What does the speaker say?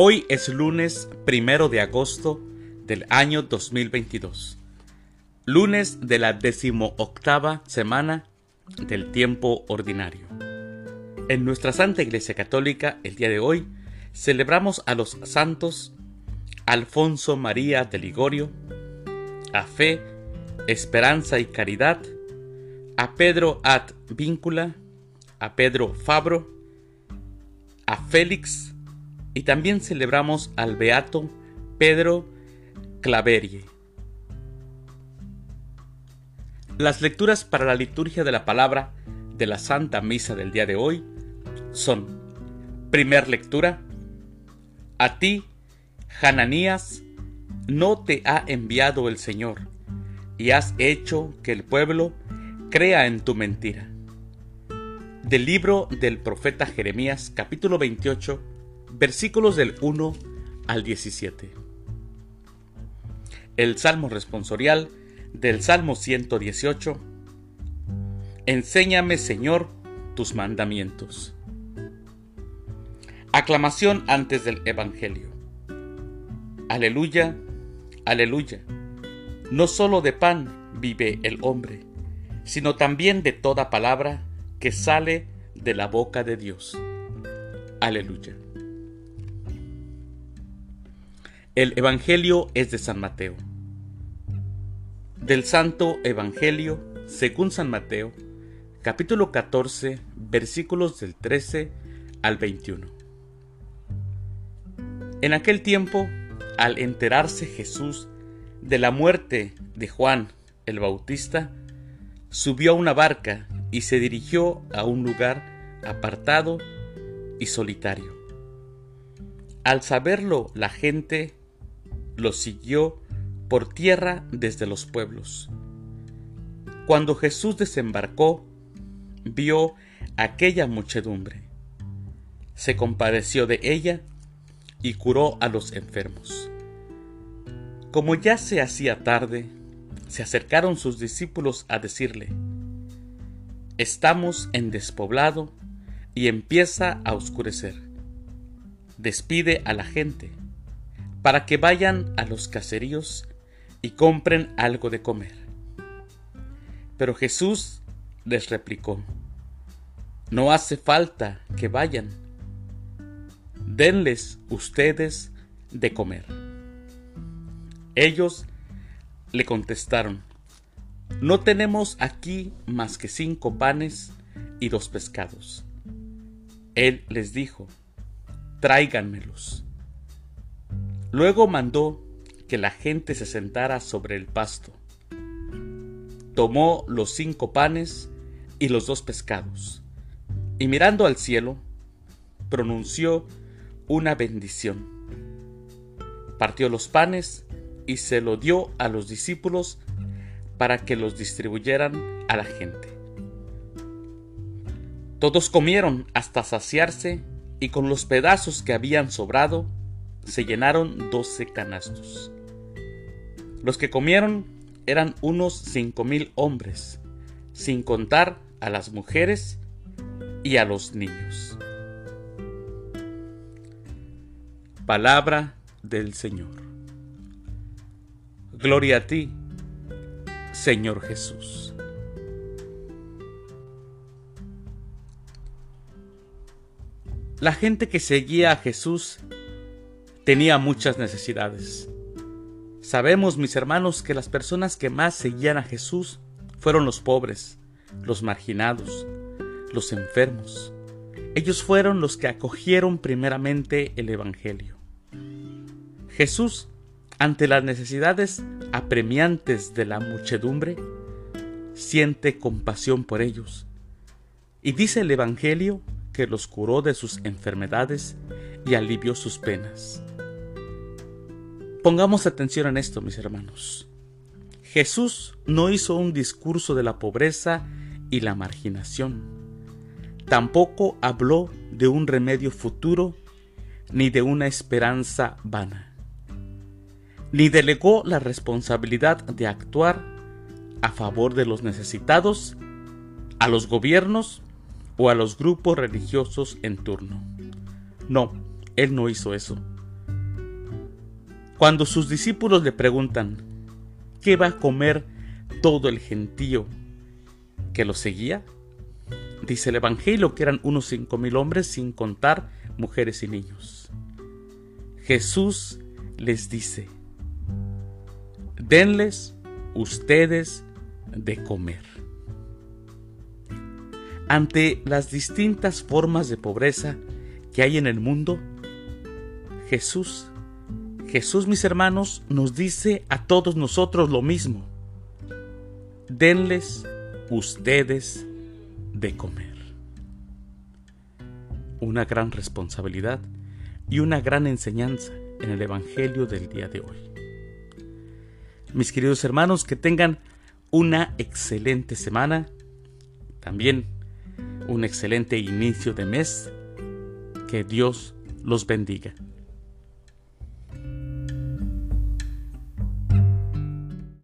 Hoy es lunes primero de agosto del año 2022, lunes de la decimoctava semana del tiempo ordinario. En nuestra Santa Iglesia Católica, el día de hoy, celebramos a los santos Alfonso María de Ligorio, a Fe, Esperanza y Caridad, a Pedro Ad Víncula, a Pedro Fabro, a Félix y también celebramos al Beato Pedro Claverie. Las lecturas para la liturgia de la palabra de la Santa Misa del día de hoy son, primer lectura, a ti, Hananías, no te ha enviado el Señor, y has hecho que el pueblo crea en tu mentira. Del libro del profeta Jeremías, capítulo 28, versículos del 1 al 17. El Salmo responsorial del Salmo 118. Enséñame, Señor, tus mandamientos. Aclamación antes del Evangelio. Aleluya, aleluya. No solo de pan vive el hombre, sino también de toda palabra que sale de la boca de Dios. Aleluya. El Evangelio es de San Mateo. Del Santo Evangelio, según San Mateo, capítulo 14, versículos del 13 al 21. En aquel tiempo, al enterarse Jesús de la muerte de Juan el Bautista, subió a una barca y se dirigió a un lugar apartado y solitario. Al saberlo la gente lo siguió por tierra desde los pueblos. Cuando Jesús desembarcó, vio aquella muchedumbre. Se compadeció de ella y curó a los enfermos. Como ya se hacía tarde, se acercaron sus discípulos a decirle, Estamos en despoblado y empieza a oscurecer. Despide a la gente para que vayan a los caseríos y compren algo de comer. Pero Jesús les replicó, No hace falta que vayan, denles ustedes de comer. Ellos le contestaron, no tenemos aquí más que cinco panes y dos pescados. Él les dijo, tráiganmelos. Luego mandó que la gente se sentara sobre el pasto. Tomó los cinco panes y los dos pescados, y mirando al cielo, pronunció una bendición. Partió los panes y se lo dio a los discípulos para que los distribuyeran a la gente. Todos comieron hasta saciarse y con los pedazos que habían sobrado se llenaron doce canastos. Los que comieron eran unos cinco mil hombres, sin contar a las mujeres y a los niños. Palabra del Señor. Gloria a ti, Señor Jesús. La gente que seguía a Jesús tenía muchas necesidades. Sabemos, mis hermanos, que las personas que más seguían a Jesús fueron los pobres, los marginados, los enfermos. Ellos fueron los que acogieron primeramente el Evangelio. Jesús ante las necesidades apremiantes de la muchedumbre, siente compasión por ellos. Y dice el Evangelio que los curó de sus enfermedades y alivió sus penas. Pongamos atención en esto, mis hermanos. Jesús no hizo un discurso de la pobreza y la marginación. Tampoco habló de un remedio futuro ni de una esperanza vana ni delegó la responsabilidad de actuar a favor de los necesitados a los gobiernos o a los grupos religiosos en turno. No, él no hizo eso. Cuando sus discípulos le preguntan, ¿qué va a comer todo el gentío que lo seguía? Dice el Evangelio que eran unos cinco mil hombres sin contar mujeres y niños. Jesús les dice, denles ustedes de comer. Ante las distintas formas de pobreza que hay en el mundo, Jesús Jesús, mis hermanos, nos dice a todos nosotros lo mismo. Denles ustedes de comer. Una gran responsabilidad y una gran enseñanza en el Evangelio del día de hoy. Mis queridos hermanos, que tengan una excelente semana, también un excelente inicio de mes. Que Dios los bendiga.